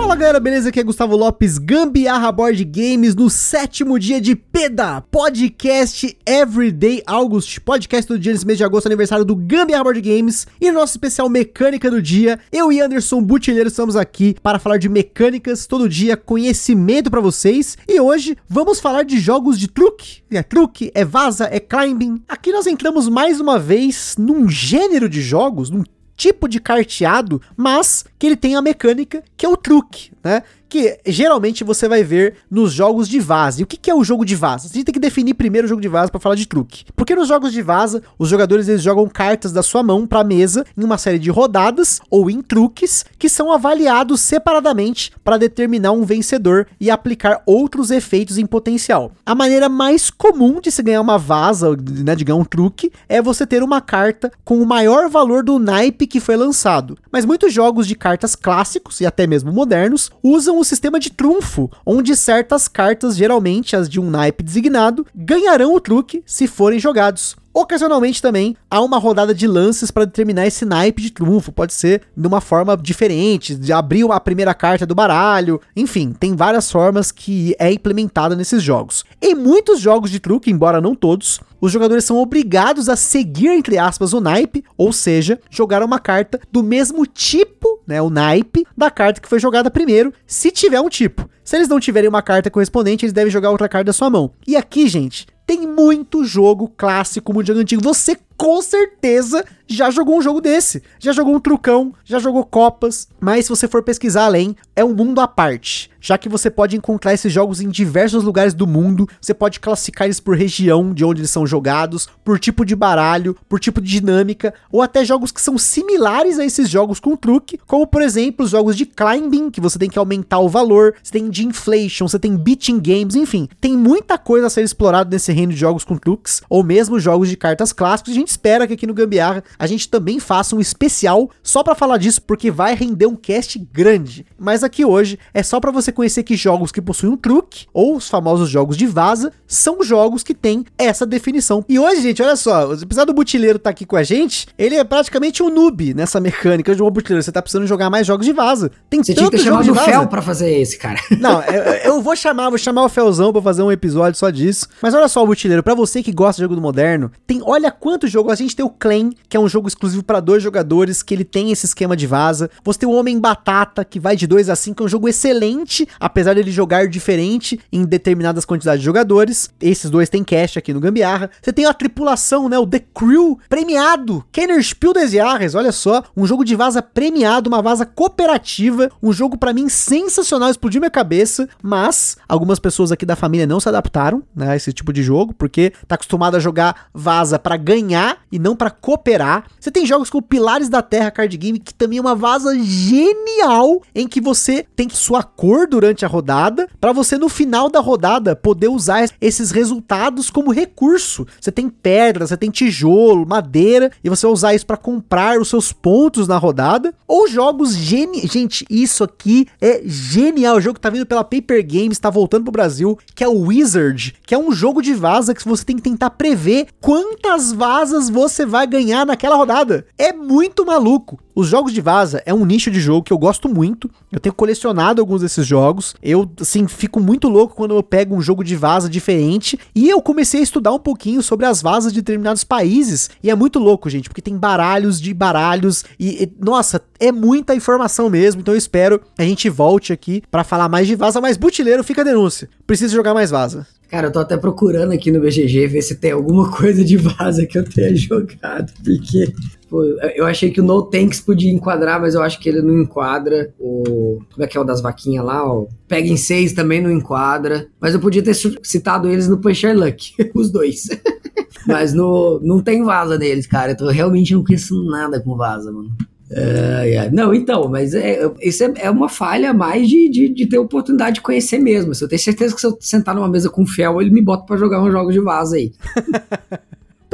Fala galera, beleza? Aqui é Gustavo Lopes, Gambiarra Board Games, no sétimo dia de PEDA, podcast Everyday August, podcast do dia nesse mês de agosto, aniversário do Gambiarra Board Games, e no nosso especial Mecânica do Dia, eu e Anderson Butileiro estamos aqui para falar de mecânicas, todo dia, conhecimento para vocês, e hoje vamos falar de jogos de truque, é truque, é vaza, é climbing. Aqui nós entramos mais uma vez num gênero de jogos, num tipo de carteado, mas que ele tem a mecânica que é o truque, né? Que geralmente você vai ver nos jogos de vaza. E o que, que é o jogo de vaza? A gente tem que definir primeiro o jogo de vaza para falar de truque. Porque nos jogos de vaza, os jogadores eles jogam cartas da sua mão para mesa em uma série de rodadas ou em truques que são avaliados separadamente para determinar um vencedor e aplicar outros efeitos em potencial. A maneira mais comum de se ganhar uma vaza, né, de ganhar um truque, é você ter uma carta com o maior valor do naipe que foi lançado. Mas muitos jogos de cartas clássicos e até mesmo modernos usam o sistema de trunfo, onde certas cartas, geralmente as de um naipe designado, ganharão o truque se forem jogados. Ocasionalmente também há uma rodada de lances para determinar esse naipe de trunfo, pode ser de uma forma diferente, de abrir a primeira carta do baralho, enfim, tem várias formas que é implementada nesses jogos. Em muitos jogos de truque, embora não todos, os jogadores são obrigados a seguir, entre aspas, o naipe, ou seja, jogar uma carta do mesmo tipo, né, o naipe, da carta que foi jogada primeiro, se tiver um tipo. Se eles não tiverem uma carta correspondente, eles devem jogar outra carta da sua mão. E aqui, gente, tem muito jogo clássico mundial antigo. Você com certeza já jogou um jogo desse. Já jogou um trucão, já jogou copas. Mas se você for pesquisar além, é um mundo à parte. Já que você pode encontrar esses jogos em diversos lugares do mundo, você pode classificar eles por região de onde eles são jogados, por tipo de baralho, por tipo de dinâmica, ou até jogos que são similares a esses jogos com truque, como por exemplo os jogos de climbing, que você tem que aumentar o valor, você tem de inflation, você tem beating games, enfim, tem muita coisa a ser explorado nesse reino de jogos com truques, ou mesmo jogos de cartas clássicos, a gente espera que aqui no Gambiarra a gente também faça um especial só para falar disso, porque vai render um cast grande. Mas aqui hoje é só para você conhecer que jogos que possuem um truque, ou os famosos jogos de vaza, são jogos que têm essa definição. E hoje, gente, olha só, apesar do Butileiro estar tá aqui com a gente, ele é praticamente um noob nessa mecânica de um Butileiro. Você tá precisando jogar mais jogos de vaza. Tem você tinha que ter chamado o Fel pra fazer esse, cara. Não, eu, eu, vou chamar, vou chamar o Felzão pra fazer um episódio só disso. Mas olha só, Butileiro, pra você que gosta de jogo do moderno, tem, olha quanto jogo a gente tem o Clan, que é um jogo exclusivo para dois jogadores, que ele tem esse esquema de vaza. Você tem o Homem Batata, que vai de 2 a 5, é um jogo excelente, apesar dele jogar diferente em determinadas quantidades de jogadores. Esses dois têm cash aqui no Gambiarra. Você tem a tripulação, né, o The Crew, premiado. Kenner Spiel des Jahres, olha só, um jogo de vaza premiado, uma vaza cooperativa, um jogo para mim sensacional, explodiu minha cabeça, mas algumas pessoas aqui da família não se adaptaram, né, a esse tipo de jogo, porque tá acostumado a jogar vaza para ganhar e não para cooperar. Você tem jogos como Pilares da Terra Card Game, que também é uma vaza genial, em que você tem sua cor durante a rodada, para você no final da rodada poder usar esses resultados como recurso. Você tem pedra, você tem tijolo, madeira, e você vai usar isso para comprar os seus pontos na rodada. Ou jogos geni... Gente, isso aqui é genial. O jogo que tá vindo pela Paper Games, tá voltando pro Brasil, que é o Wizard, que é um jogo de vaza que você tem que tentar prever quantas vazas você vai ganhar naquela rodada. É muito maluco. Os jogos de vaza é um nicho de jogo que eu gosto muito. Eu tenho colecionado alguns desses jogos. Eu, assim, fico muito louco quando eu pego um jogo de vaza diferente. E eu comecei a estudar um pouquinho sobre as vazas de determinados países. E é muito louco, gente, porque tem baralhos de baralhos. E, e nossa, é muita informação mesmo. Então eu espero que a gente volte aqui para falar mais de vaza. Mas butileiro, fica a denúncia. Preciso jogar mais vaza. Cara, eu tô até procurando aqui no BGG ver se tem alguma coisa de vaza que eu tenha jogado, porque pô, eu achei que o No Tanks podia enquadrar, mas eu acho que ele não enquadra. O como é que é o das vaquinhas lá? O Pega em 6 também não enquadra, mas eu podia ter citado eles no Puncher Luck, os dois. mas no, não tem vaza neles, cara. Eu realmente não conheço nada com vaza, mano. Uh, Não, então, mas é, isso é, é uma falha mais de, de, de, ter oportunidade de conhecer mesmo. Eu tenho certeza que se eu sentar numa mesa com o Fel, ele me bota para jogar uns jogos de vaza aí.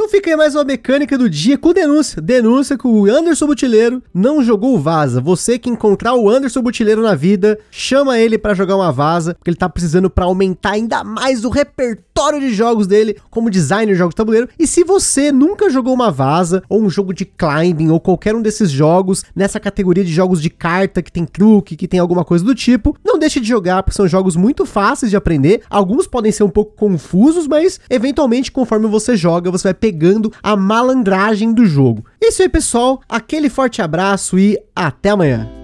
Então fica aí mais uma mecânica do dia com denúncia. Denúncia que o Anderson Butileiro não jogou Vaza. Você que encontrar o Anderson Butileiro na vida, chama ele para jogar uma Vaza, porque ele tá precisando para aumentar ainda mais o repertório de jogos dele como designer de jogos de tabuleiro. E se você nunca jogou uma Vaza ou um jogo de climbing ou qualquer um desses jogos nessa categoria de jogos de carta que tem truque, que tem alguma coisa do tipo, não deixe de jogar, porque são jogos muito fáceis de aprender. Alguns podem ser um pouco confusos, mas eventualmente conforme você joga, você vai pegando a malandragem do jogo. Isso aí, pessoal. Aquele forte abraço e até amanhã.